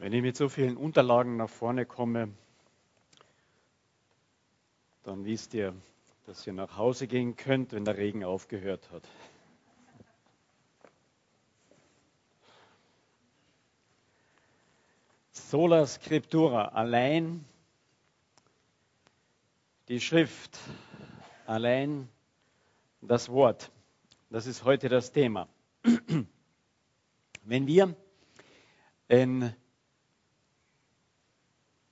Wenn ich mit so vielen Unterlagen nach vorne komme, dann wisst ihr, dass ihr nach Hause gehen könnt, wenn der Regen aufgehört hat. Sola Scriptura, allein die Schrift, allein das Wort. Das ist heute das Thema. Wenn wir in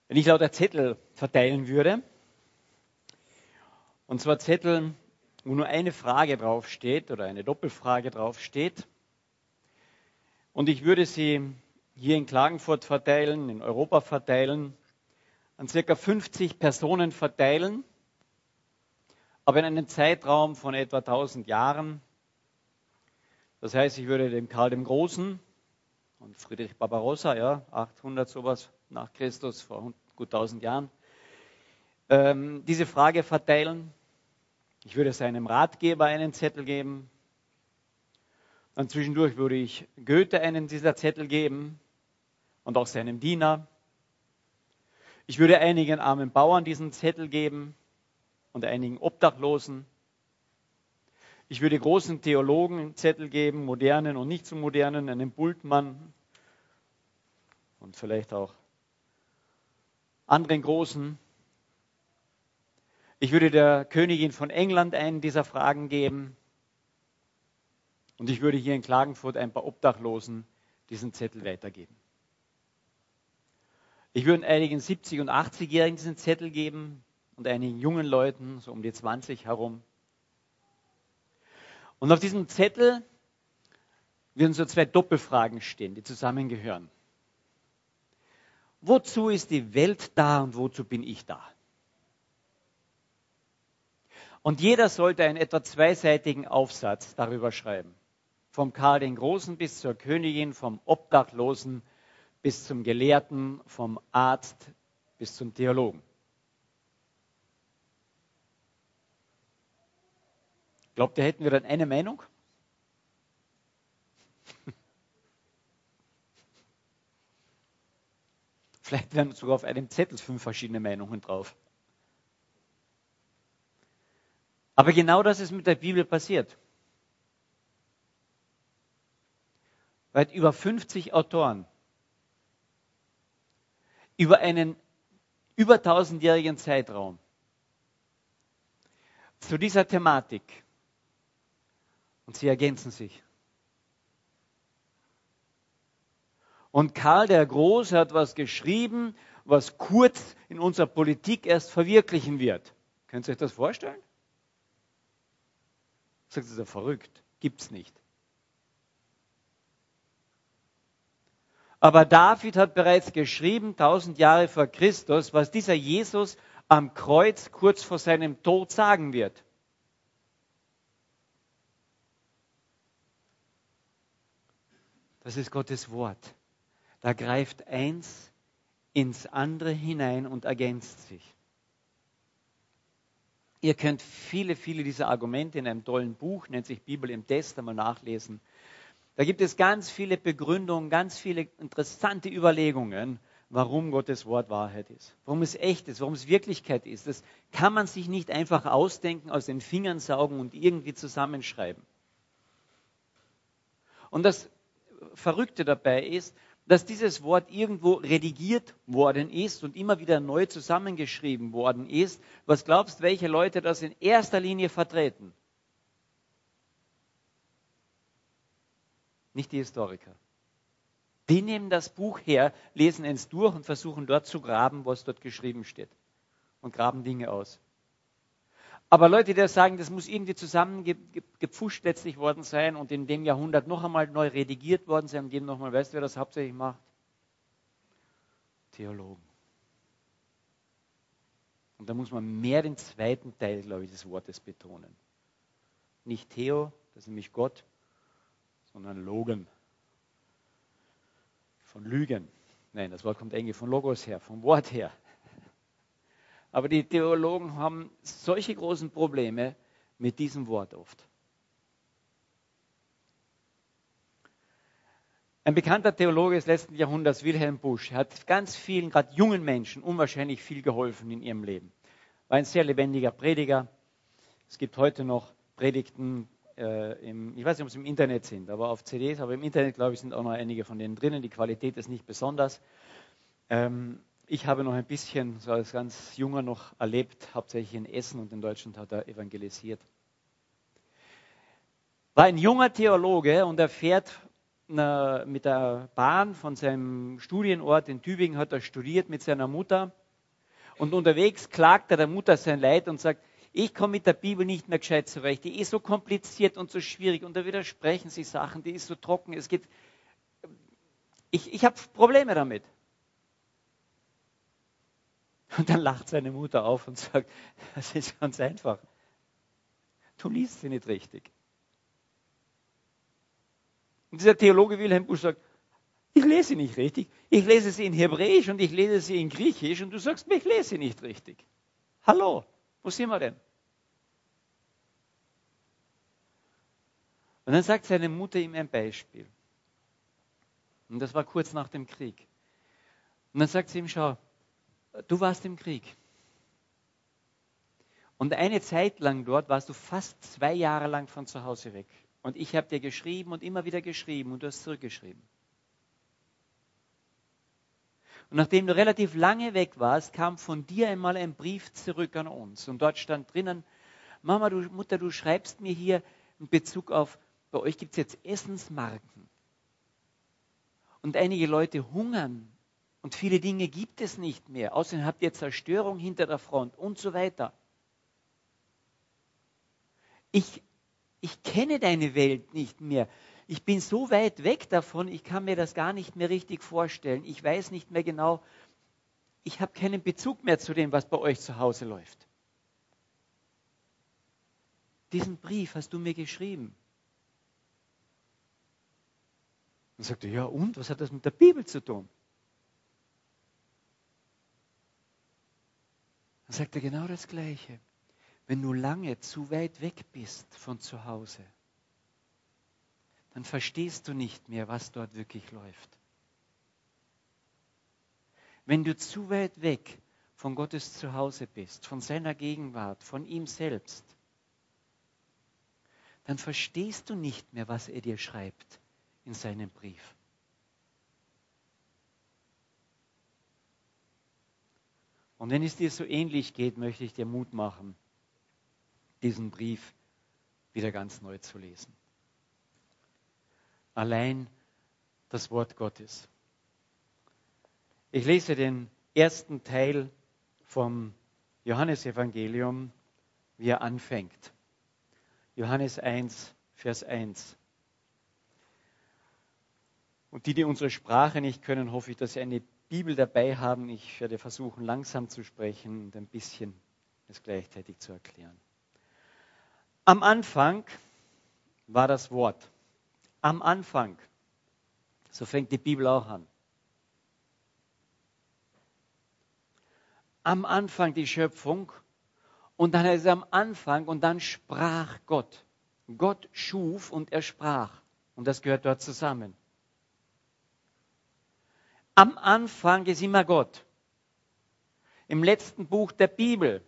wenn ich lauter Zettel verteilen würde, und zwar Zettel, wo nur eine Frage draufsteht oder eine Doppelfrage draufsteht, und ich würde sie hier in Klagenfurt verteilen, in Europa verteilen, an circa 50 Personen verteilen, aber in einem Zeitraum von etwa 1000 Jahren. Das heißt, ich würde dem Karl dem Großen und Friedrich Barbarossa, ja, 800 sowas nach Christus, vor gut 1000 Jahren, ähm, diese Frage verteilen. Ich würde seinem Ratgeber einen Zettel geben. Dann zwischendurch würde ich Goethe einen dieser Zettel geben und auch seinem Diener. Ich würde einigen armen Bauern diesen Zettel geben und einigen Obdachlosen. Ich würde großen Theologen einen Zettel geben, modernen und nicht so modernen, einen Bultmann und vielleicht auch anderen Großen. Ich würde der Königin von England einen dieser Fragen geben. Und ich würde hier in Klagenfurt ein paar Obdachlosen diesen Zettel weitergeben. Ich würde einigen 70- und 80-Jährigen diesen Zettel geben und einigen jungen Leuten, so um die 20 herum. Und auf diesem Zettel würden so zwei Doppelfragen stehen, die zusammengehören. Wozu ist die Welt da und wozu bin ich da? Und jeder sollte einen etwa zweiseitigen Aufsatz darüber schreiben. Vom Karl den Großen bis zur Königin, vom Obdachlosen bis zum Gelehrten, vom Arzt bis zum Theologen. Glaubt ihr, hätten wir dann eine Meinung? Vielleicht wären sogar auf einem Zettel fünf verschiedene Meinungen drauf. Aber genau das ist mit der Bibel passiert. Weit über 50 Autoren über einen über 1000-jährigen Zeitraum zu dieser Thematik. Und sie ergänzen sich. Und Karl der Große hat was geschrieben, was kurz in unserer Politik erst verwirklichen wird. Könnt ihr euch das vorstellen? Sagt, ja verrückt. Gibt's nicht. Aber David hat bereits geschrieben, tausend Jahre vor Christus, was dieser Jesus am Kreuz kurz vor seinem Tod sagen wird. Das ist Gottes Wort. Da greift eins ins andere hinein und ergänzt sich. Ihr könnt viele, viele dieser Argumente in einem tollen Buch, nennt sich Bibel im Test, einmal nachlesen. Da gibt es ganz viele Begründungen, ganz viele interessante Überlegungen, warum Gottes Wort Wahrheit ist, warum es echt ist, warum es Wirklichkeit ist. Das kann man sich nicht einfach ausdenken, aus den Fingern saugen und irgendwie zusammenschreiben. Und das Verrückte dabei ist, dass dieses Wort irgendwo redigiert worden ist und immer wieder neu zusammengeschrieben worden ist. Was glaubst, welche Leute das in erster Linie vertreten? Nicht die Historiker. Die nehmen das Buch her, lesen es durch und versuchen dort zu graben, was dort geschrieben steht. Und graben Dinge aus. Aber Leute, die sagen, das muss irgendwie zusammengepfuscht letztlich worden sein und in dem Jahrhundert noch einmal neu redigiert worden sein und jedem nochmal, weißt du, wer das hauptsächlich macht? Theologen. Und da muss man mehr den zweiten Teil, glaube ich, des Wortes betonen. Nicht Theo, das ist nämlich Gott, sondern Logen. Von Lügen. Nein, das Wort kommt eigentlich von Logos her, vom Wort her. Aber die Theologen haben solche großen Probleme mit diesem Wort oft. Ein bekannter Theologe des letzten Jahrhunderts, Wilhelm Busch, hat ganz vielen, gerade jungen Menschen, unwahrscheinlich viel geholfen in ihrem Leben. War ein sehr lebendiger Prediger. Es gibt heute noch Predigten, äh, im, ich weiß nicht, ob sie im Internet sind, aber auf CDs, aber im Internet, glaube ich, sind auch noch einige von denen drinnen. Die Qualität ist nicht besonders. Ähm, ich habe noch ein bisschen, so als ganz junger noch erlebt, hauptsächlich in Essen und in Deutschland hat er evangelisiert. War ein junger Theologe und er fährt mit der Bahn von seinem Studienort in Tübingen, hat er studiert mit seiner Mutter. Und unterwegs klagt er der Mutter sein Leid und sagt, ich komme mit der Bibel nicht mehr gescheit zurecht. Die ist so kompliziert und so schwierig und da widersprechen sie Sachen, die ist so trocken. Es geht, ich, ich habe Probleme damit. Und dann lacht seine Mutter auf und sagt, das ist ganz einfach. Du liest sie nicht richtig. Und dieser Theologe Wilhelm Busch sagt, ich lese sie nicht richtig. Ich lese sie in Hebräisch und ich lese sie in Griechisch und du sagst mir, ich lese sie nicht richtig. Hallo, wo sind wir denn? Und dann sagt seine Mutter ihm ein Beispiel. Und das war kurz nach dem Krieg. Und dann sagt sie ihm, schau, du warst im Krieg. Und eine Zeit lang dort warst du fast zwei Jahre lang von zu Hause weg. Und ich habe dir geschrieben und immer wieder geschrieben und du hast zurückgeschrieben. Und nachdem du relativ lange weg warst, kam von dir einmal ein Brief zurück an uns. Und dort stand drinnen, Mama, du, Mutter, du schreibst mir hier in Bezug auf, bei euch gibt es jetzt Essensmarken. Und einige Leute hungern und viele Dinge gibt es nicht mehr. Außerdem habt ihr Zerstörung hinter der Front und so weiter. Ich ich kenne deine Welt nicht mehr. Ich bin so weit weg davon, ich kann mir das gar nicht mehr richtig vorstellen. Ich weiß nicht mehr genau, ich habe keinen Bezug mehr zu dem, was bei euch zu Hause läuft. Diesen Brief hast du mir geschrieben. Und sagte, ja und, was hat das mit der Bibel zu tun? Dann sagt er genau das Gleiche wenn du lange zu weit weg bist von zu Hause, dann verstehst du nicht mehr, was dort wirklich läuft. Wenn du zu weit weg von Gottes Zuhause bist, von seiner Gegenwart, von ihm selbst, dann verstehst du nicht mehr, was er dir schreibt in seinem Brief. Und wenn es dir so ähnlich geht, möchte ich dir Mut machen diesen Brief wieder ganz neu zu lesen. Allein das Wort Gottes. Ich lese den ersten Teil vom Johannesevangelium, wie er anfängt. Johannes 1, Vers 1. Und die, die unsere Sprache nicht können, hoffe ich, dass sie eine Bibel dabei haben. Ich werde versuchen, langsam zu sprechen und ein bisschen es gleichzeitig zu erklären. Am Anfang war das Wort. Am Anfang. So fängt die Bibel auch an. Am Anfang die Schöpfung und dann ist es am Anfang und dann sprach Gott. Gott schuf und er sprach. Und das gehört dort zusammen. Am Anfang ist immer Gott. Im letzten Buch der Bibel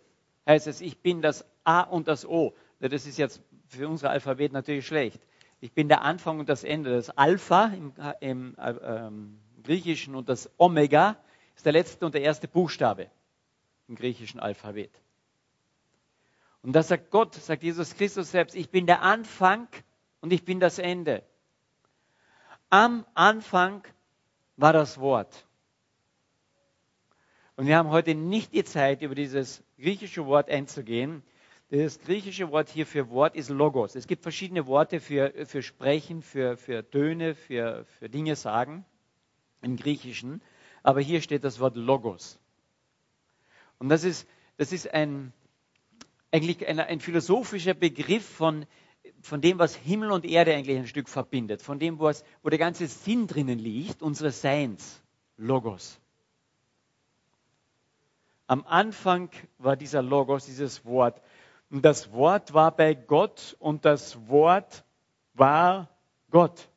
heißt es, ich bin das A und das O. Das ist jetzt für unser Alphabet natürlich schlecht. Ich bin der Anfang und das Ende. Das Alpha im, im äh, ähm, Griechischen und das Omega ist der letzte und der erste Buchstabe im griechischen Alphabet. Und das sagt Gott, sagt Jesus Christus selbst, ich bin der Anfang und ich bin das Ende. Am Anfang war das Wort. Und wir haben heute nicht die Zeit, über dieses griechische Wort einzugehen. Das griechische Wort hier für Wort ist Logos. Es gibt verschiedene Worte für, für Sprechen, für, für Töne, für, für Dinge sagen im Griechischen. Aber hier steht das Wort Logos. Und das ist, das ist ein, eigentlich ein, ein philosophischer Begriff von, von dem, was Himmel und Erde eigentlich ein Stück verbindet. Von dem, wo, es, wo der ganze Sinn drinnen liegt, unseres Seins. Logos. Am Anfang war dieser Logos, dieses Wort. Und das Wort war bei Gott und das Wort war Gott.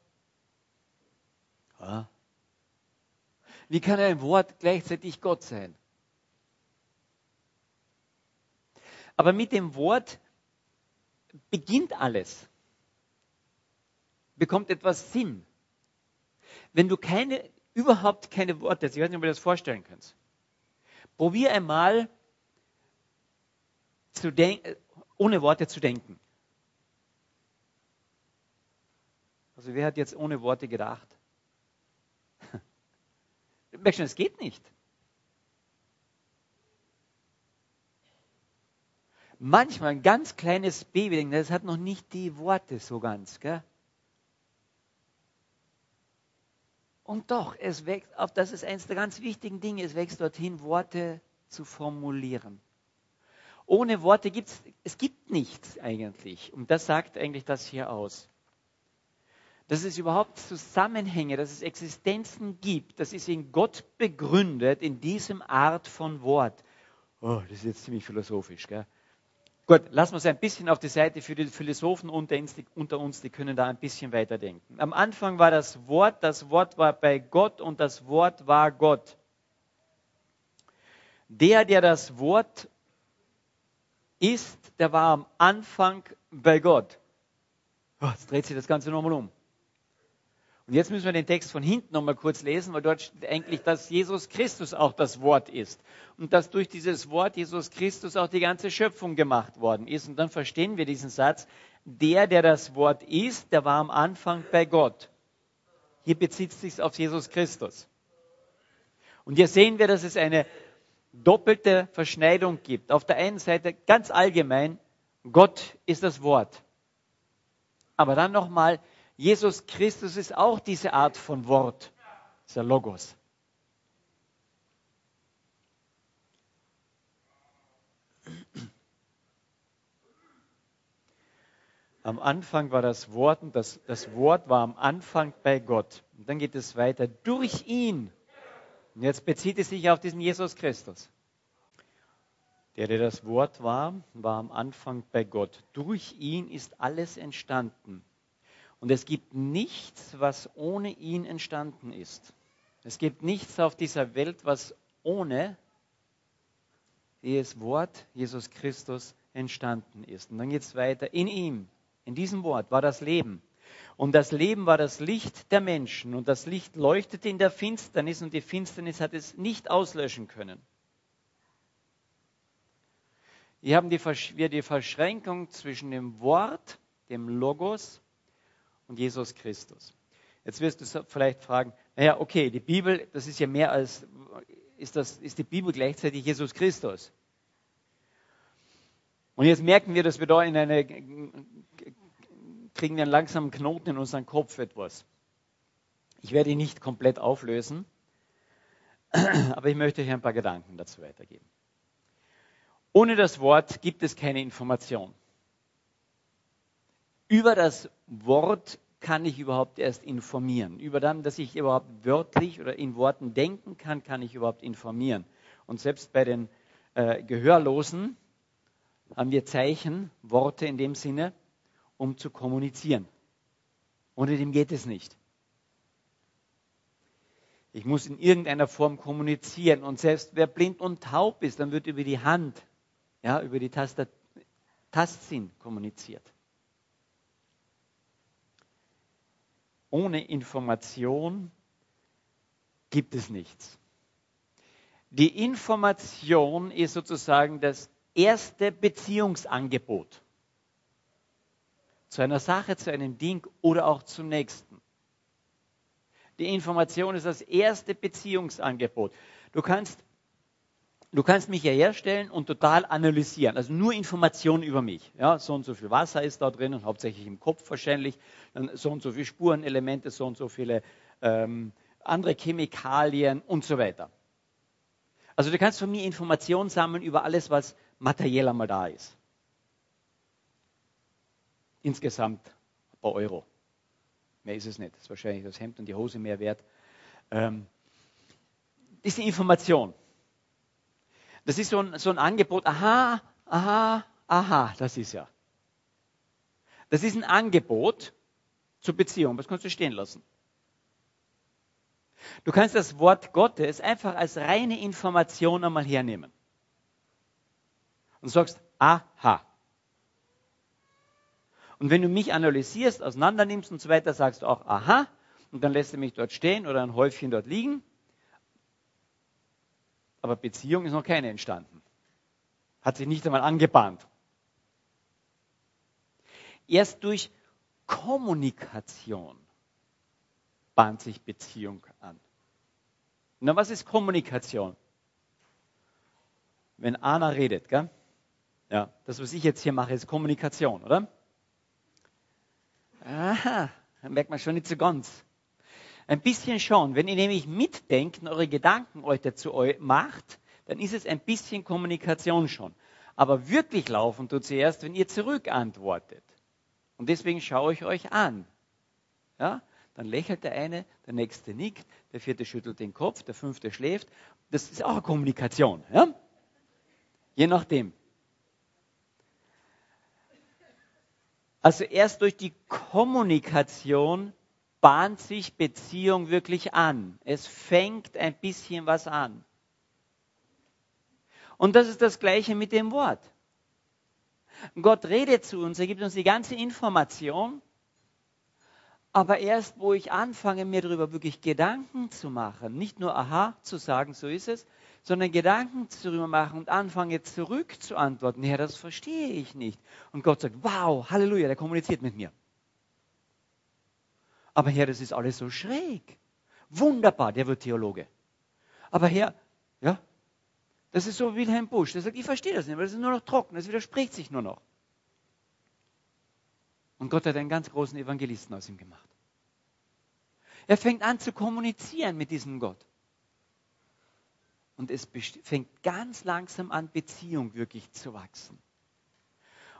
Wie kann ein Wort gleichzeitig Gott sein? Aber mit dem Wort beginnt alles. Bekommt etwas Sinn. Wenn du keine, überhaupt keine Worte ich weiß nicht, ob ihr das vorstellen könnt. Probier einmal, zu ohne Worte zu denken. Also wer hat jetzt ohne Worte gedacht? Merkst du, es geht nicht. Manchmal ein ganz kleines Baby, das hat noch nicht die Worte so ganz. Gell? Und doch, es wächst auf, das ist eines der ganz wichtigen Dinge, es wächst dorthin, Worte zu formulieren. Ohne Worte gibt es, gibt nichts eigentlich. Und das sagt eigentlich das hier aus. Dass es überhaupt Zusammenhänge, dass es Existenzen gibt, das ist in Gott begründet, in diesem Art von Wort. Oh, das ist jetzt ziemlich philosophisch, gell? Gut, lassen wir es ein bisschen auf die Seite für die Philosophen unter uns, die, können da ein bisschen weiterdenken. Am Anfang war das Wort, das Wort war bei Gott und das Wort war Gott. Der, der das Wort ist, der war am Anfang bei Gott. Oh, jetzt dreht sich das Ganze nochmal um. Und jetzt müssen wir den Text von hinten nochmal kurz lesen, weil dort steht eigentlich, dass Jesus Christus auch das Wort ist. Und dass durch dieses Wort Jesus Christus auch die ganze Schöpfung gemacht worden ist. Und dann verstehen wir diesen Satz, der, der das Wort ist, der war am Anfang bei Gott. Hier bezieht es sich auf Jesus Christus. Und hier sehen wir, dass es eine doppelte Verschneidung gibt. Auf der einen Seite ganz allgemein, Gott ist das Wort. Aber dann nochmal, Jesus Christus ist auch diese Art von Wort, dieser Logos. Am Anfang war das Wort und das, das Wort war am Anfang bei Gott. Und dann geht es weiter durch ihn. Und jetzt bezieht es sich auf diesen Jesus Christus. Der, der das Wort war, war am Anfang bei Gott. Durch ihn ist alles entstanden. Und es gibt nichts, was ohne ihn entstanden ist. Es gibt nichts auf dieser Welt, was ohne das Wort Jesus Christus entstanden ist. Und dann geht es weiter. In ihm, in diesem Wort war das Leben. Und das Leben war das Licht der Menschen. Und das Licht leuchtete in der Finsternis und die Finsternis hat es nicht auslöschen können. Hier haben wir die Verschränkung zwischen dem Wort, dem Logos und Jesus Christus. Jetzt wirst du vielleicht fragen, naja, okay, die Bibel, das ist ja mehr als, ist, das, ist die Bibel gleichzeitig Jesus Christus? Und jetzt merken wir, dass wir da in eine, kriegen einen langsamen Knoten in unseren Kopf etwas. Ich werde ihn nicht komplett auflösen, aber ich möchte hier ein paar Gedanken dazu weitergeben. Ohne das Wort gibt es keine Information über das Wort kann ich überhaupt erst informieren. Über dann, dass ich überhaupt wörtlich oder in Worten denken kann, kann ich überhaupt informieren. Und selbst bei den äh, Gehörlosen haben wir Zeichen, Worte in dem Sinne, um zu kommunizieren. Ohne dem geht es nicht. Ich muss in irgendeiner Form kommunizieren. Und selbst wer blind und taub ist, dann wird über die Hand, ja, über die Tastsinn kommuniziert. Ohne Information gibt es nichts. Die Information ist sozusagen das erste Beziehungsangebot zu einer Sache, zu einem Ding oder auch zum nächsten. Die Information ist das erste Beziehungsangebot. Du kannst du kannst mich ja herstellen und total analysieren. Also nur Informationen über mich. Ja, so und so viel Wasser ist da drin und hauptsächlich im Kopf wahrscheinlich. Dann so und so viele Spurenelemente, so und so viele ähm, andere Chemikalien und so weiter. Also du kannst von mir Informationen sammeln über alles, was materiell einmal da ist. Insgesamt ein paar Euro. Mehr ist es nicht. Das ist wahrscheinlich das Hemd und die Hose mehr wert. Ähm, das ist die Information. Das ist so ein, so ein Angebot, aha, aha, aha, das ist ja. Das ist ein Angebot zur Beziehung, das kannst du stehen lassen. Du kannst das Wort Gottes einfach als reine Information einmal hernehmen. Und sagst, aha. Und wenn du mich analysierst, auseinandernimmst und so weiter, sagst du auch, aha, und dann lässt du mich dort stehen oder ein Häufchen dort liegen. Aber Beziehung ist noch keine entstanden. Hat sich nicht einmal angebahnt. Erst durch Kommunikation bahnt sich Beziehung an. Na, was ist Kommunikation? Wenn Anna redet, gell? Ja, das, was ich jetzt hier mache, ist Kommunikation, oder? Aha, dann merkt man schon nicht so ganz. Ein bisschen schon. Wenn ihr nämlich mitdenkt eure Gedanken euch dazu macht, dann ist es ein bisschen Kommunikation schon. Aber wirklich laufen tut sie erst, wenn ihr zurückantwortet. Und deswegen schaue ich euch an. Ja? Dann lächelt der eine, der nächste nickt, der vierte schüttelt den Kopf, der fünfte schläft. Das ist auch Kommunikation. Ja? Je nachdem. Also erst durch die Kommunikation bahnt sich Beziehung wirklich an. Es fängt ein bisschen was an. Und das ist das Gleiche mit dem Wort. Gott redet zu uns, er gibt uns die ganze Information, aber erst, wo ich anfange, mir darüber wirklich Gedanken zu machen, nicht nur aha zu sagen, so ist es, sondern Gedanken darüber machen und anfange zurück zu antworten, ja, das verstehe ich nicht. Und Gott sagt, wow, Halleluja, der kommuniziert mit mir. Aber Herr, das ist alles so schräg. Wunderbar, der wird Theologe. Aber Herr, ja, das ist so wie Wilhelm Busch, der sagt, ich verstehe das nicht, weil das ist nur noch trocken, das widerspricht sich nur noch. Und Gott hat einen ganz großen Evangelisten aus ihm gemacht. Er fängt an zu kommunizieren mit diesem Gott. Und es fängt ganz langsam an, Beziehung wirklich zu wachsen.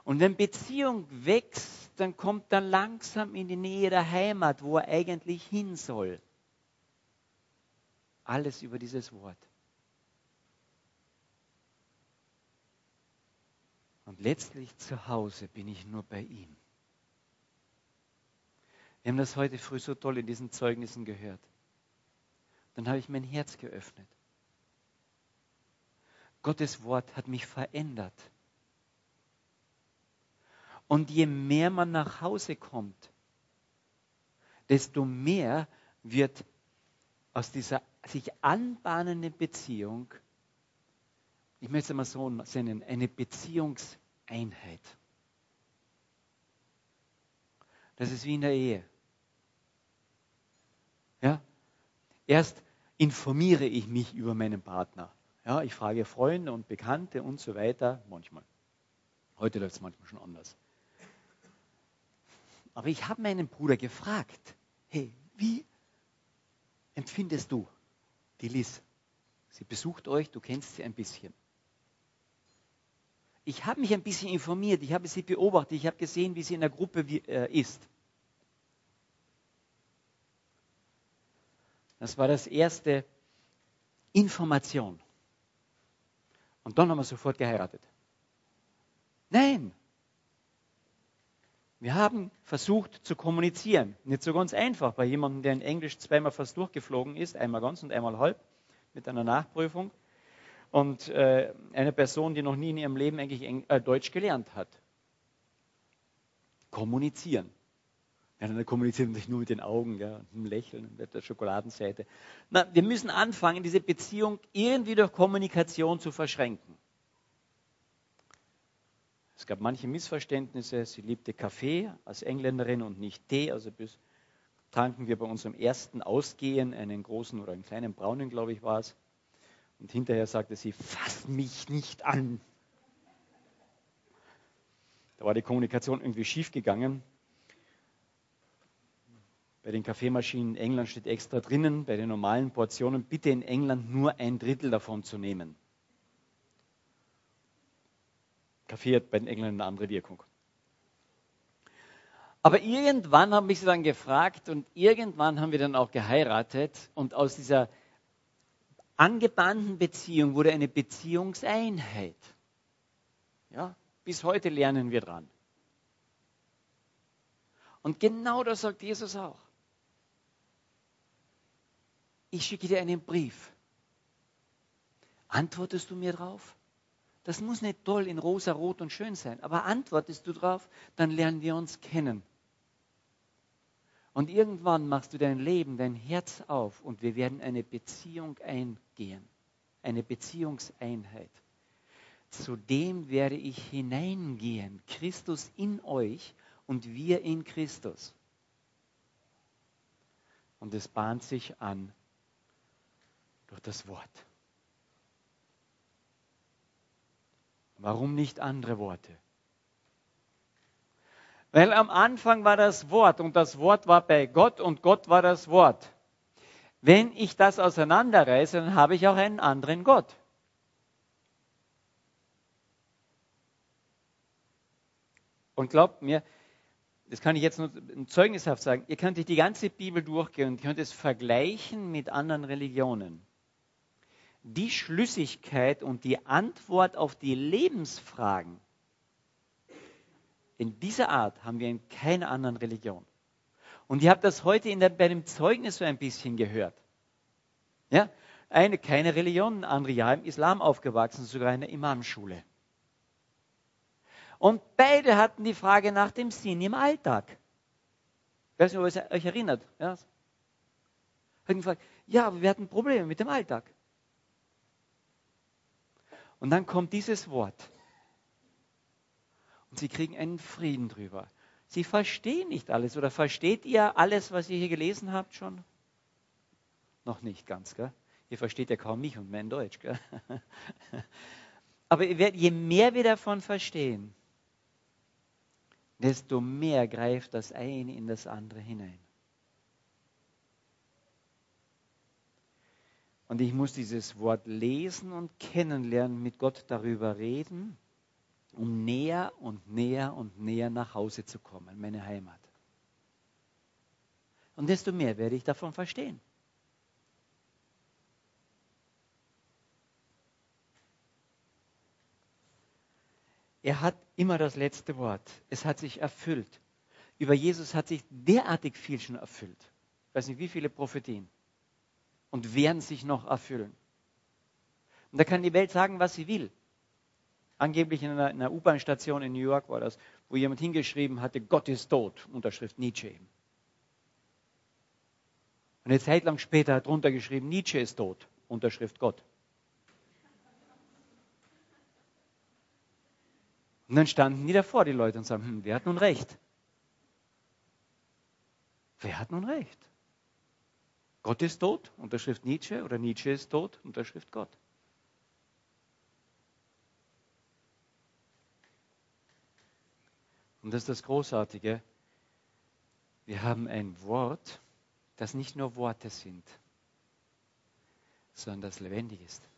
Und wenn Beziehung wächst, dann kommt er langsam in die Nähe der Heimat, wo er eigentlich hin soll. Alles über dieses Wort. Und letztlich zu Hause bin ich nur bei ihm. Wir haben das heute früh so toll in diesen Zeugnissen gehört. Dann habe ich mein Herz geöffnet. Gottes Wort hat mich verändert. Und je mehr man nach Hause kommt, desto mehr wird aus dieser sich anbahnenden Beziehung, ich möchte es mal so nennen, eine Beziehungseinheit. Das ist wie in der Ehe. Ja? Erst informiere ich mich über meinen Partner. Ja, ich frage Freunde und Bekannte und so weiter, manchmal. Heute läuft es manchmal schon anders. Aber ich habe meinen Bruder gefragt, hey, wie empfindest du die Liz? Sie besucht euch, du kennst sie ein bisschen. Ich habe mich ein bisschen informiert, ich habe sie beobachtet, ich habe gesehen, wie sie in der Gruppe äh, ist. Das war das erste Information. Und dann haben wir sofort geheiratet. Nein, wir haben versucht zu kommunizieren. Nicht so ganz einfach bei jemandem, der in Englisch zweimal fast durchgeflogen ist, einmal ganz und einmal halb mit einer Nachprüfung. Und äh, eine Person, die noch nie in ihrem Leben eigentlich Eng äh, Deutsch gelernt hat. Kommunizieren. Ja, dann kommuniziert man sich nur mit den Augen, ja, und einem Lächeln mit der Schokoladenseite. Na, wir müssen anfangen, diese Beziehung irgendwie durch Kommunikation zu verschränken. Es gab manche Missverständnisse. Sie liebte Kaffee als Engländerin und nicht Tee. Also bis tranken wir bei unserem ersten Ausgehen einen großen oder einen kleinen braunen, glaube ich, war es. Und hinterher sagte sie, fass mich nicht an. Da war die Kommunikation irgendwie schief gegangen. Bei den Kaffeemaschinen in England steht extra drinnen, bei den normalen Portionen bitte in England nur ein Drittel davon zu nehmen. Kaffee hat bei den Engländern eine andere Wirkung. Aber irgendwann haben mich sie dann gefragt und irgendwann haben wir dann auch geheiratet und aus dieser angebahnten Beziehung wurde eine Beziehungseinheit. Ja, bis heute lernen wir dran. Und genau das sagt Jesus auch. ich schicke dir einen Brief. Antwortest du mir drauf? Das muss nicht toll in rosa, rot und schön sein, aber antwortest du drauf, dann lernen wir uns kennen. Und irgendwann machst du dein Leben, dein Herz auf und wir werden eine Beziehung eingehen, eine Beziehungseinheit. Zu dem werde ich hineingehen, Christus in euch und wir in Christus. Und es bahnt sich an durch das Wort. Warum nicht andere Worte? Weil am Anfang war das Wort und das Wort war bei Gott und Gott war das Wort. Wenn ich das auseinanderreiße, dann habe ich auch einen anderen Gott. Und glaubt mir, das kann ich jetzt nur zeugnishaft sagen, ihr könnt die ganze Bibel durchgehen und könnt es vergleichen mit anderen Religionen die Schlüssigkeit und die Antwort auf die Lebensfragen in dieser Art haben wir in keiner anderen Religion. Und ihr habt das heute der, bei dem Zeugnis so ein bisschen gehört. Ja? Eine, keine Religion, andere ja im Islam aufgewachsen, sogar in der Imamschule. Und beide hatten die Frage nach dem Sinn im Alltag. Ich weiß nicht, ob ihr euch erinnert. Ja? Ja, aber wir hatten Probleme mit dem Alltag. Und dann kommt dieses Wort. Und sie kriegen einen Frieden drüber. Sie verstehen nicht alles. Oder versteht ihr alles, was ihr hier gelesen habt schon? Noch nicht ganz, gell? Ihr versteht ja kaum mich und mein Deutsch, gell? Aber je mehr wir davon verstehen, desto mehr greift das eine in das andere hinein. Und ich muss dieses Wort lesen und kennenlernen, mit Gott darüber reden, um näher und näher und näher nach Hause zu kommen, meine Heimat. Und desto mehr werde ich davon verstehen. Er hat immer das letzte Wort. Es hat sich erfüllt. Über Jesus hat sich derartig viel schon erfüllt. Ich weiß nicht, wie viele Prophetien und werden sich noch erfüllen. Und da kann die Welt sagen, was sie will. Angeblich in einer, einer U-Bahn-Station in New York war das, wo jemand hingeschrieben hatte, Gott ist tot, Unterschrift Nietzsche. Und eine Zeit lang später hat drunter geschrieben, Nietzsche ist tot, Unterschrift Gott. Und dann standen die davor, die Leute, und sagen, hm, wer hat nun recht? Wer hat nun recht? Gott ist tot, Unterschrift Nietzsche, oder Nietzsche ist tot, Unterschrift Gott. Und das ist das Großartige. Wir haben ein Wort, das nicht nur Worte sind, sondern das lebendig ist.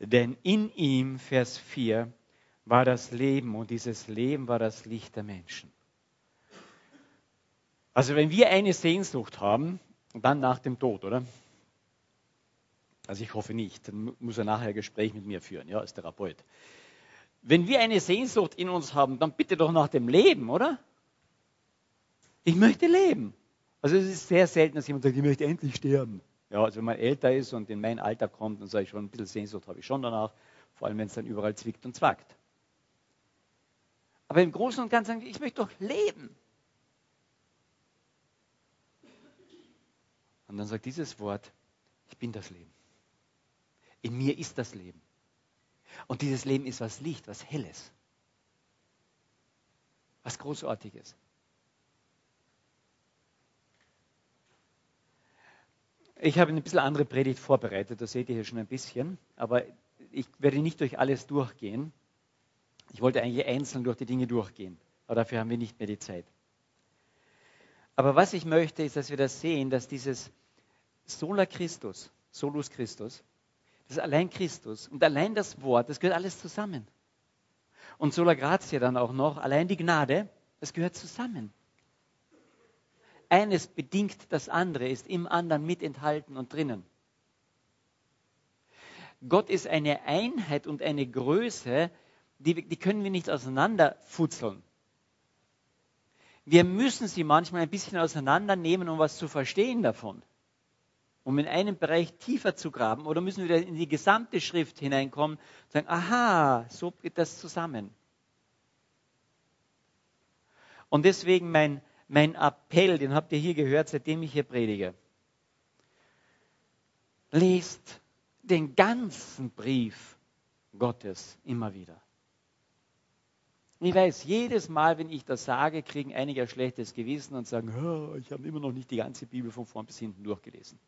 Denn in ihm, Vers 4, war das Leben und dieses Leben war das Licht der Menschen. Also wenn wir eine Sehnsucht haben, dann nach dem Tod, oder? Also ich hoffe nicht, dann muss er nachher ein Gespräch mit mir führen, ja, als Therapeut. Wenn wir eine Sehnsucht in uns haben, dann bitte doch nach dem Leben, oder? Ich möchte leben. Also es ist sehr selten, dass jemand sagt, ich möchte endlich sterben. Ja, also wenn man älter ist und in mein Alter kommt, dann sage ich schon, ein bisschen Sehnsucht habe ich schon danach, vor allem wenn es dann überall zwickt und zwackt. Aber im Großen und Ganzen ich möchte doch leben. Und dann sagt dieses Wort, ich bin das Leben. In mir ist das Leben. Und dieses Leben ist was Licht, was Helles. Was Großartiges. Ich habe eine bisschen andere Predigt vorbereitet, das seht ihr hier schon ein bisschen, aber ich werde nicht durch alles durchgehen. Ich wollte eigentlich einzeln durch die Dinge durchgehen, aber dafür haben wir nicht mehr die Zeit. Aber was ich möchte, ist, dass wir das sehen, dass dieses Sola Christus, Solus Christus, das ist allein Christus und allein das Wort, das gehört alles zusammen. Und Sola Gratia dann auch noch, allein die Gnade, das gehört zusammen. Eines bedingt das andere, ist im anderen mit enthalten und drinnen. Gott ist eine Einheit und eine Größe, die, die können wir nicht auseinanderfutzeln. Wir müssen sie manchmal ein bisschen auseinandernehmen, um was zu verstehen davon. Um in einem Bereich tiefer zu graben oder müssen wir in die gesamte Schrift hineinkommen und sagen, aha, so geht das zusammen. Und deswegen mein, mein Appell, den habt ihr hier gehört, seitdem ich hier predige. Lest den ganzen Brief Gottes immer wieder. Ich weiß, jedes Mal, wenn ich das sage, kriegen einige ein schlechtes Gewissen und sagen, oh, ich habe immer noch nicht die ganze Bibel von vorn bis hinten durchgelesen.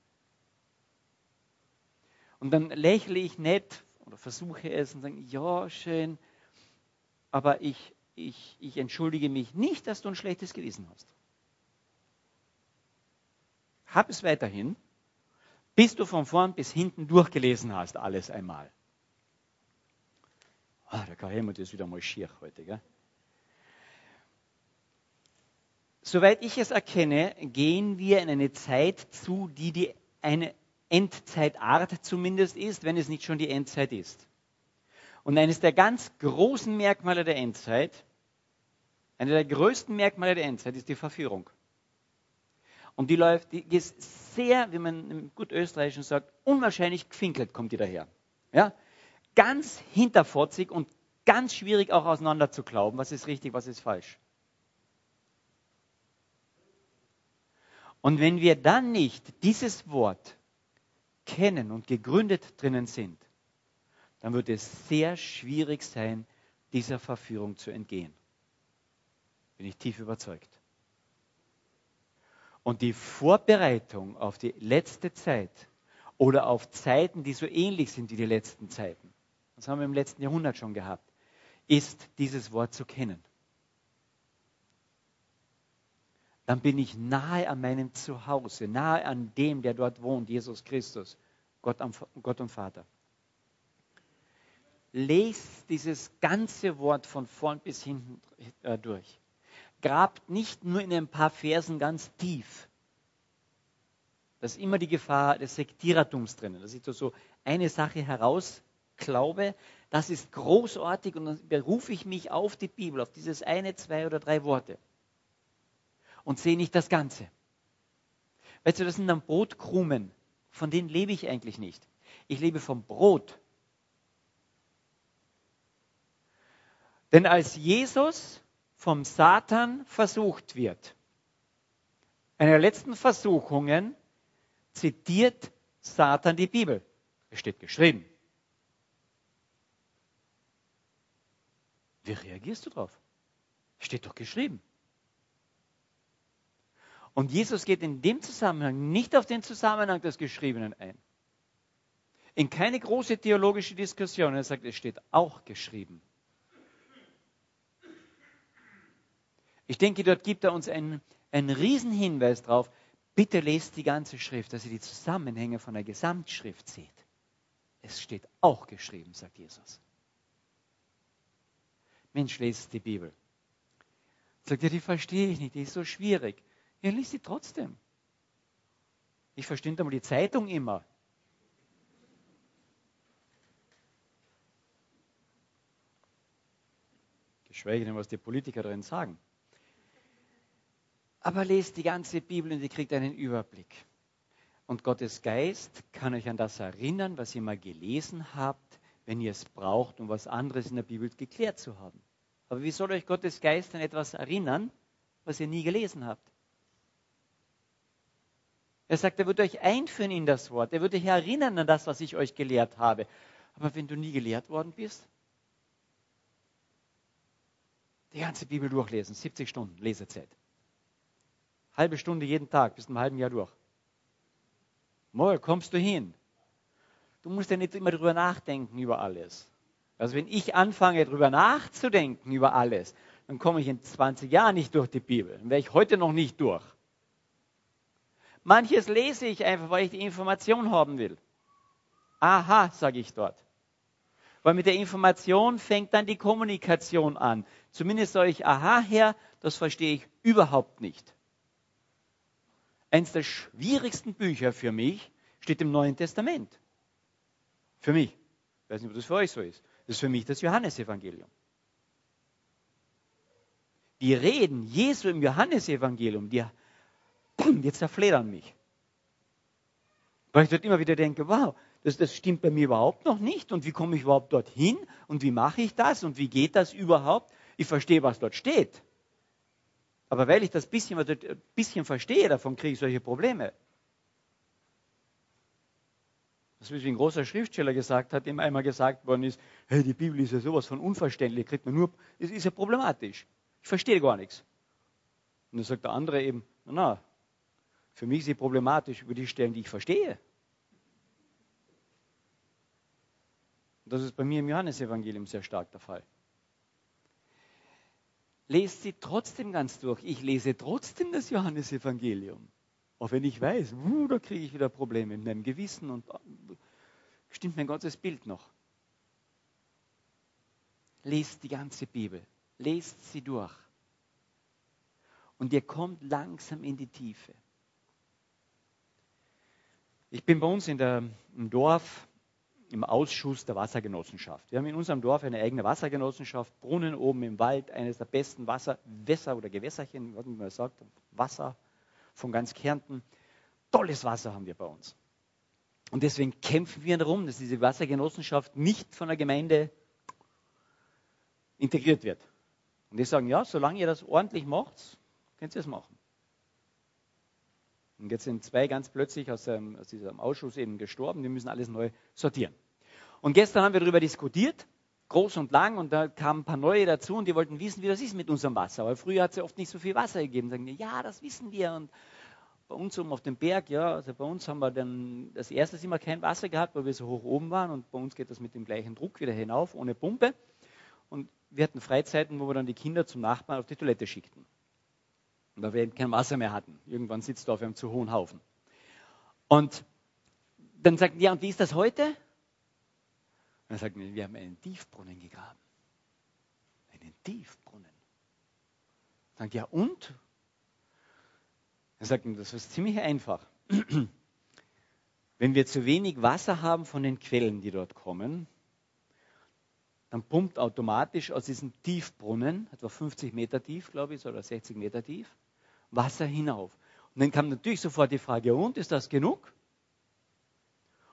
Und dann lächle ich nett oder versuche es und sage, ja, schön, aber ich, ich, ich entschuldige mich nicht, dass du ein schlechtes Gewissen hast. Hab es weiterhin, bis du von vorn bis hinten durchgelesen hast, alles einmal. Ah, der Karl Helmut ist wieder mal schier heute. Gell? Soweit ich es erkenne, gehen wir in eine Zeit zu, die, die eine Endzeitart zumindest ist, wenn es nicht schon die Endzeit ist. Und eines der ganz großen Merkmale der Endzeit, einer der größten Merkmale der Endzeit ist die Verführung. Und die läuft, die ist sehr, wie man im gut Österreichischen sagt, unwahrscheinlich gefinkelt kommt die daher. Ja? Ganz hinterfotzig und ganz schwierig auch auseinander zu glauben, was ist richtig, was ist falsch. Und wenn wir dann nicht dieses Wort kennen und gegründet drinnen sind, dann wird es sehr schwierig sein, dieser Verführung zu entgehen. Bin ich tief überzeugt. Und die Vorbereitung auf die letzte Zeit oder auf Zeiten, die so ähnlich sind wie die letzten Zeiten, das haben wir im letzten Jahrhundert schon gehabt, ist dieses Wort zu kennen. Dann bin ich nahe an meinem Zuhause, nahe an dem, der dort wohnt, Jesus Christus, Gott, Gott und Vater. Lest dieses ganze Wort von vorn bis hinten äh, durch. Grabt nicht nur in ein paar Versen ganz tief. Das ist immer die Gefahr des Sektierertums drinnen, dass ich so eine Sache heraus glaube, das ist großartig und dann berufe ich mich auf die Bibel, auf dieses eine, zwei oder drei Worte und sehe nicht das Ganze. Weißt du, das sind dann Brotkrumen, von denen lebe ich eigentlich nicht. Ich lebe vom Brot. Denn als Jesus vom Satan versucht wird, einer der letzten Versuchungen, zitiert Satan die Bibel. Es steht geschrieben. Wie reagierst du darauf? Steht doch geschrieben. Und Jesus geht in dem Zusammenhang nicht auf den Zusammenhang des Geschriebenen ein. In keine große theologische Diskussion. Er sagt, es steht auch geschrieben. Ich denke, dort gibt er uns einen, einen Riesenhinweis drauf. Bitte lest die ganze Schrift, dass ihr die Zusammenhänge von der Gesamtschrift seht. Es steht auch geschrieben, sagt Jesus. Mensch, lest die Bibel. Sagt er, die verstehe ich nicht, die ist so schwierig. Ja, lies sie trotzdem. Ich verstehe nicht einmal die Zeitung immer. Geschweige denn, was die Politiker darin sagen. Aber lest die ganze Bibel und ihr kriegt einen Überblick. Und Gottes Geist kann euch an das erinnern, was ihr mal gelesen habt, wenn ihr es braucht, um was anderes in der Bibel geklärt zu haben. Aber wie soll euch Gottes Geist an etwas erinnern, was ihr nie gelesen habt? Er sagt, er wird euch einführen in das Wort. Er wird euch erinnern an das, was ich euch gelehrt habe. Aber wenn du nie gelehrt worden bist, die ganze Bibel durchlesen, 70 Stunden Lesezeit. Halbe Stunde jeden Tag, bis zum halben Jahr durch. Morgen kommst du hin. Du musst ja nicht immer darüber nachdenken, über alles. Also wenn ich anfange, darüber nachzudenken, über alles, dann komme ich in 20 Jahren nicht durch die Bibel. Dann wäre ich heute noch nicht durch. Manches lese ich einfach, weil ich die Information haben will. Aha, sage ich dort. Weil mit der Information fängt dann die Kommunikation an. Zumindest sage ich Aha her, das verstehe ich überhaupt nicht. Eines der schwierigsten Bücher für mich steht im Neuen Testament. Für mich. Ich weiß nicht, ob das für euch so ist. Das ist für mich das Johannesevangelium. die Reden Jesu im Johannesevangelium, die jetzt zerfledern mich. Weil ich dort immer wieder denke, wow, das, das stimmt bei mir überhaupt noch nicht. Und wie komme ich überhaupt dorthin? Und wie mache ich das? Und wie geht das überhaupt? Ich verstehe, was dort steht. Aber weil ich das bisschen, ein bisschen verstehe, davon kriege ich solche Probleme. Das ist, wie ein großer Schriftsteller gesagt hat, dem einmal gesagt worden ist, hey, die Bibel ist ja sowas von unverständlich, kriegt man nur, es ist ja problematisch. Ich verstehe gar nichts. Und dann sagt der andere eben, na, na, für mich ist sie problematisch über die Stellen, die ich verstehe. Und das ist bei mir im Johannesevangelium sehr stark der Fall. Lest sie trotzdem ganz durch. Ich lese trotzdem das Johannesevangelium. Auch wenn ich weiß, uh, da kriege ich wieder Probleme in meinem Gewissen und uh, stimmt mein ganzes Bild noch. Lest die ganze Bibel, lest sie durch. Und ihr kommt langsam in die Tiefe. Ich bin bei uns in der, im Dorf im Ausschuss der Wassergenossenschaft. Wir haben in unserem Dorf eine eigene Wassergenossenschaft, Brunnen oben im Wald, eines der besten Wasserwässer oder Gewässerchen, wie man sagt, Wasser von ganz Kärnten. Tolles Wasser haben wir bei uns. Und deswegen kämpfen wir darum, dass diese Wassergenossenschaft nicht von der Gemeinde integriert wird. Und die sagen, ja, solange ihr das ordentlich macht, könnt ihr es machen. Und jetzt sind zwei ganz plötzlich aus, dem, aus diesem Ausschuss eben gestorben, die müssen alles neu sortieren. Und gestern haben wir darüber diskutiert, groß und lang, und da kamen ein paar neue dazu und die wollten wissen, wie das ist mit unserem Wasser. Weil früher hat es ja oft nicht so viel Wasser gegeben. Sagen die, ja, das wissen wir. Und bei uns oben auf dem Berg, ja, also bei uns haben wir dann das erste immer kein Wasser gehabt, weil wir so hoch oben waren und bei uns geht das mit dem gleichen Druck wieder hinauf, ohne Pumpe. Und wir hatten Freizeiten, wo wir dann die Kinder zum Nachbarn auf die Toilette schickten. Weil wir eben kein Wasser mehr hatten. Irgendwann sitzt du auf einem zu hohen Haufen. Und dann sagten die, ja, und wie ist das heute? Dann sagten die, wir haben einen Tiefbrunnen gegraben. Einen Tiefbrunnen. Dann sagt ja, und? Er sagt, das ist ziemlich einfach. Wenn wir zu wenig Wasser haben von den Quellen, die dort kommen, dann pumpt automatisch aus diesem Tiefbrunnen, etwa 50 Meter tief, glaube ich, oder 60 Meter tief, Wasser hinauf. Und dann kam natürlich sofort die Frage, und ist das genug?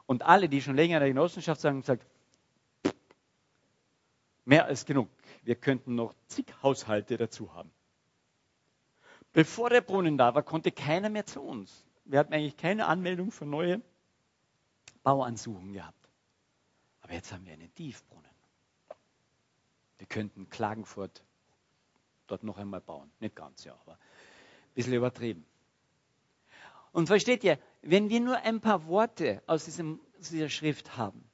Und alle, die schon länger in der Genossenschaft sagen, sagt, mehr als genug. Wir könnten noch zig Haushalte dazu haben. Bevor der Brunnen da war, konnte keiner mehr zu uns. Wir hatten eigentlich keine Anmeldung für neue Bauansuchen gehabt. Aber jetzt haben wir einen Tiefbrunnen. Wir könnten Klagenfurt dort noch einmal bauen. Nicht ganz, ja, aber ein bisschen übertrieben. Und versteht ihr, wenn wir nur ein paar Worte aus, diesem, aus dieser Schrift haben,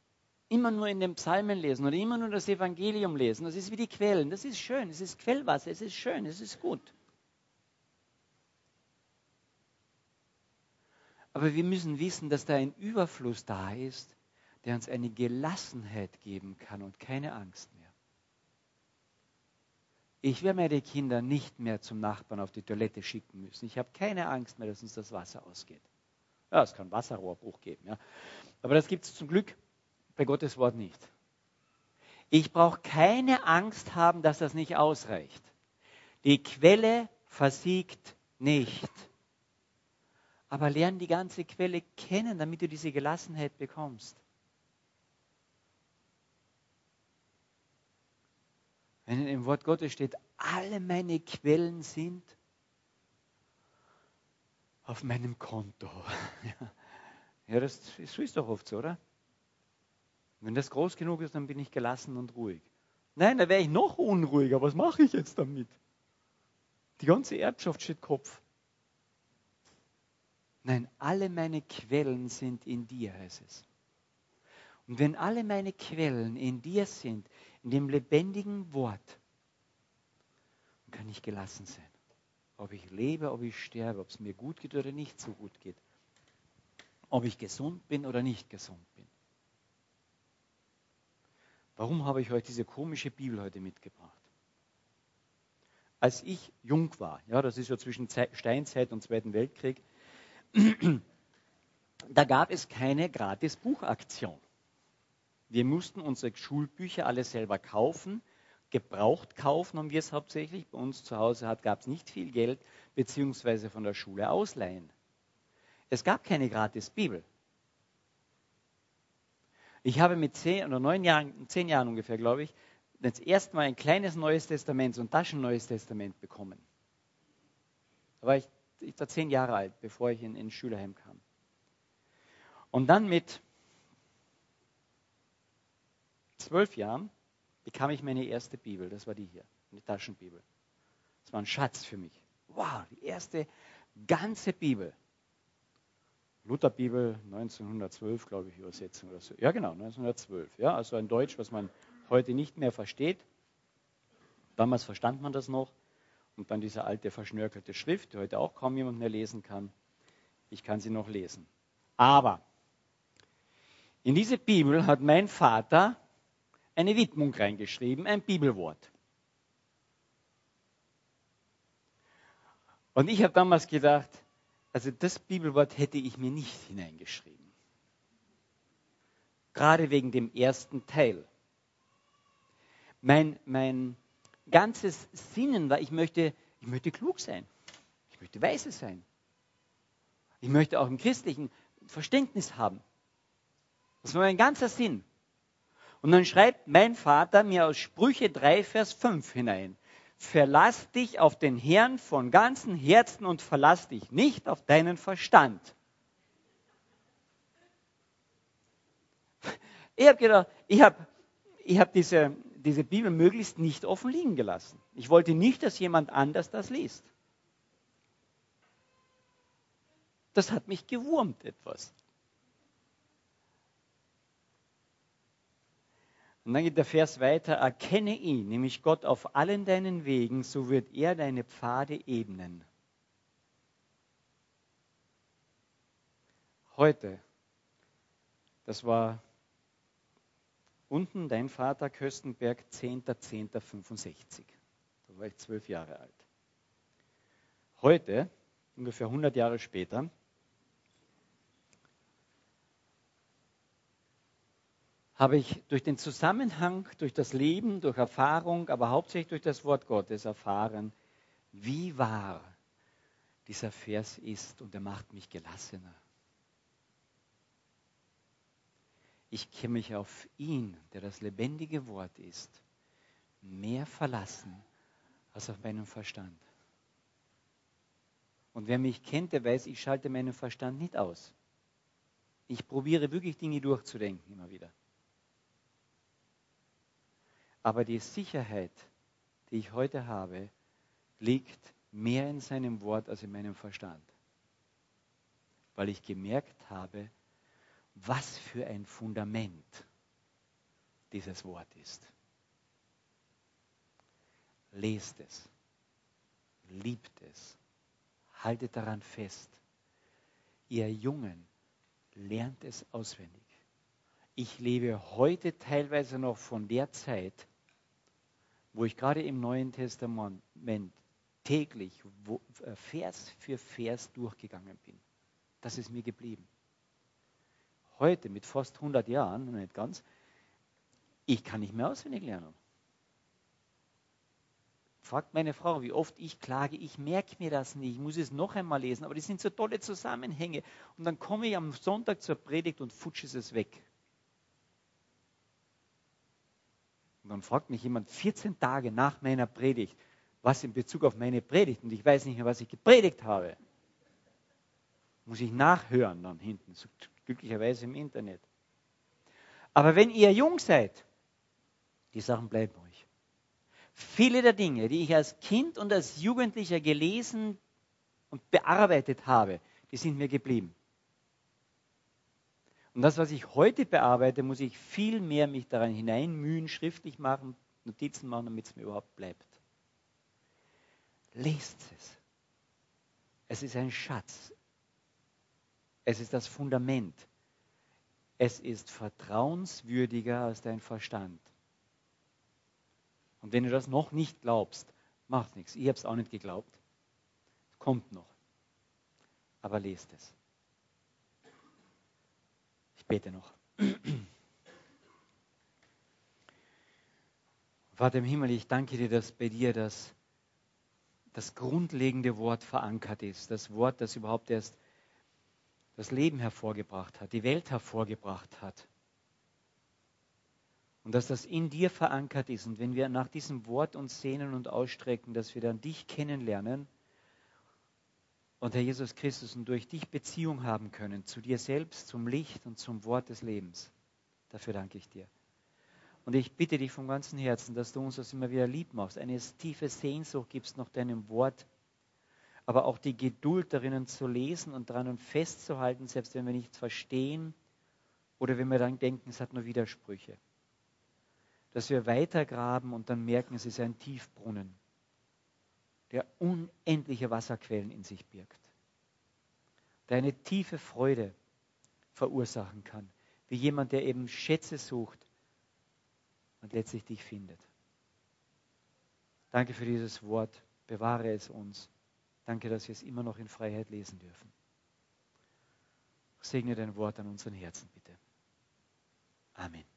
immer nur in den Psalmen lesen oder immer nur das Evangelium lesen, das ist wie die Quellen, das ist schön, es ist Quellwasser, es ist schön, es ist gut. Aber wir müssen wissen, dass da ein Überfluss da ist, der uns eine Gelassenheit geben kann und keine Angst mehr. Ich werde meine Kinder nicht mehr zum Nachbarn auf die Toilette schicken müssen. Ich habe keine Angst mehr, dass uns das Wasser ausgeht. Ja, es kann Wasserrohrbruch geben. Ja. Aber das gibt es zum Glück bei Gottes Wort nicht. Ich brauche keine Angst haben, dass das nicht ausreicht. Die Quelle versiegt nicht aber lern die ganze Quelle kennen, damit du diese Gelassenheit bekommst. Wenn im Wort Gottes steht, alle meine Quellen sind auf meinem Konto. Ja, das ist, ist doch oft so, oder? Wenn das groß genug ist, dann bin ich gelassen und ruhig. Nein, da wäre ich noch unruhiger. Was mache ich jetzt damit? Die ganze Erbschaft steht Kopf. Nein, alle meine Quellen sind in dir, heißt es. Und wenn alle meine Quellen in dir sind, in dem lebendigen Wort, dann kann ich gelassen sein. Ob ich lebe, ob ich sterbe, ob es mir gut geht oder nicht so gut geht. Ob ich gesund bin oder nicht gesund. Warum habe ich euch diese komische Bibel heute mitgebracht? Als ich jung war, ja, das ist ja zwischen Steinzeit und Zweiten Weltkrieg, da gab es keine Gratis-Buchaktion. Wir mussten unsere Schulbücher alle selber kaufen, gebraucht kaufen haben wir es hauptsächlich. Bei uns zu Hause gab es nicht viel Geld, beziehungsweise von der Schule ausleihen. Es gab keine gratis Bibel. Ich habe mit zehn oder neun Jahren, zehn Jahren ungefähr, glaube ich, das erste Mal ein kleines Neues Testament, so ein Taschenneues Testament bekommen. Da war ich, ich war zehn Jahre alt, bevor ich in, in Schülerheim kam. Und dann mit zwölf Jahren bekam ich meine erste Bibel. Das war die hier, eine Taschenbibel. Das war ein Schatz für mich. Wow, die erste ganze Bibel. Lutherbibel 1912, glaube ich, Übersetzung oder so. Ja, genau, 1912. Ja, also ein Deutsch, was man heute nicht mehr versteht. Damals verstand man das noch. Und dann diese alte verschnörkelte Schrift, die heute auch kaum jemand mehr lesen kann. Ich kann sie noch lesen. Aber in diese Bibel hat mein Vater eine Widmung reingeschrieben, ein Bibelwort. Und ich habe damals gedacht, also das Bibelwort hätte ich mir nicht hineingeschrieben. Gerade wegen dem ersten Teil. Mein, mein ganzes Sinnen war, ich möchte, ich möchte klug sein. Ich möchte weise sein. Ich möchte auch im christlichen Verständnis haben. Das war mein ganzer Sinn. Und dann schreibt mein Vater mir aus Sprüche 3, Vers 5 hinein. Verlass dich auf den Herrn von ganzem Herzen und verlass dich nicht auf deinen Verstand. Ich habe gedacht, ich habe ich hab diese, diese Bibel möglichst nicht offen liegen gelassen. Ich wollte nicht, dass jemand anders das liest. Das hat mich gewurmt etwas. Und dann geht der Vers weiter, erkenne ihn, nämlich Gott auf allen deinen Wegen, so wird er deine Pfade ebnen. Heute, das war unten dein Vater Köstenberg, 10.10.65. Da war ich zwölf Jahre alt. Heute, ungefähr 100 Jahre später, habe ich durch den Zusammenhang, durch das Leben, durch Erfahrung, aber hauptsächlich durch das Wort Gottes erfahren, wie wahr dieser Vers ist und er macht mich gelassener. Ich kann mich auf ihn, der das lebendige Wort ist, mehr verlassen als auf meinen Verstand. Und wer mich kennt, der weiß, ich schalte meinen Verstand nicht aus. Ich probiere wirklich Dinge durchzudenken immer wieder. Aber die Sicherheit, die ich heute habe, liegt mehr in seinem Wort als in meinem Verstand. Weil ich gemerkt habe, was für ein Fundament dieses Wort ist. Lest es, liebt es, haltet daran fest. Ihr Jungen, lernt es auswendig. Ich lebe heute teilweise noch von der Zeit, wo ich gerade im Neuen Testament täglich äh, Vers für Vers durchgegangen bin. Das ist mir geblieben. Heute mit fast 100 Jahren, nicht ganz, ich kann nicht mehr auswendig lernen. Fragt meine Frau, wie oft ich klage, ich merke mir das nicht, ich muss es noch einmal lesen, aber das sind so tolle Zusammenhänge. Und dann komme ich am Sonntag zur Predigt und futsche es weg. Und dann fragt mich jemand 14 Tage nach meiner Predigt, was in Bezug auf meine Predigt, und ich weiß nicht mehr, was ich gepredigt habe. Muss ich nachhören dann hinten, so glücklicherweise im Internet. Aber wenn ihr jung seid, die Sachen bleiben euch. Viele der Dinge, die ich als Kind und als Jugendlicher gelesen und bearbeitet habe, die sind mir geblieben. Und das, was ich heute bearbeite, muss ich viel mehr mich daran hineinmühen, schriftlich machen, Notizen machen, damit es mir überhaupt bleibt. Lest es. Es ist ein Schatz. Es ist das Fundament. Es ist vertrauenswürdiger als dein Verstand. Und wenn du das noch nicht glaubst, macht nichts. Ich habe es auch nicht geglaubt. Kommt noch. Aber lest es. Ich bete noch. Vater im Himmel, ich danke dir, dass bei dir das, das grundlegende Wort verankert ist. Das Wort, das überhaupt erst das Leben hervorgebracht hat, die Welt hervorgebracht hat. Und dass das in dir verankert ist. Und wenn wir nach diesem Wort uns sehnen und ausstrecken, dass wir dann dich kennenlernen und Herr Jesus Christus und durch dich Beziehung haben können zu dir selbst, zum Licht und zum Wort des Lebens. Dafür danke ich dir. Und ich bitte dich von ganzem Herzen, dass du uns das immer wieder lieb machst, eine tiefe Sehnsucht gibst nach deinem Wort, aber auch die Geduld darin zu lesen und daran festzuhalten, selbst wenn wir nichts verstehen oder wenn wir dann denken, es hat nur Widersprüche. Dass wir weitergraben und dann merken, es ist ein Tiefbrunnen, der unendliche Wasserquellen in sich birgt, der eine tiefe Freude verursachen kann, wie jemand, der eben Schätze sucht und letztlich dich findet. Danke für dieses Wort. Bewahre es uns. Danke, dass wir es immer noch in Freiheit lesen dürfen. Segne dein Wort an unseren Herzen, bitte. Amen.